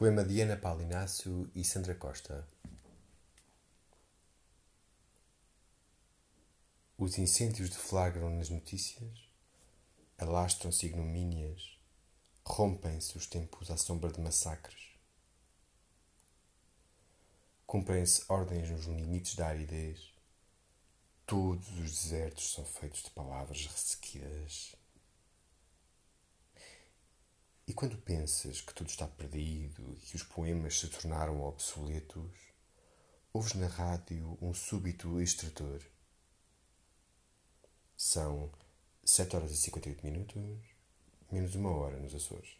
Poema de Ana Paulo Inácio e Sandra Costa. Os incêndios deflagram nas notícias, alastram-se ignomínias, rompem-se os tempos à sombra de massacres. Cumprem-se ordens nos limites da aridez. Todos os desertos são feitos de palavras ressequidas. E quando pensas que tudo está perdido e que os poemas se tornaram obsoletos, ouves na rádio um súbito extrator. São 7 horas e 58 minutos, menos uma hora nos Açores.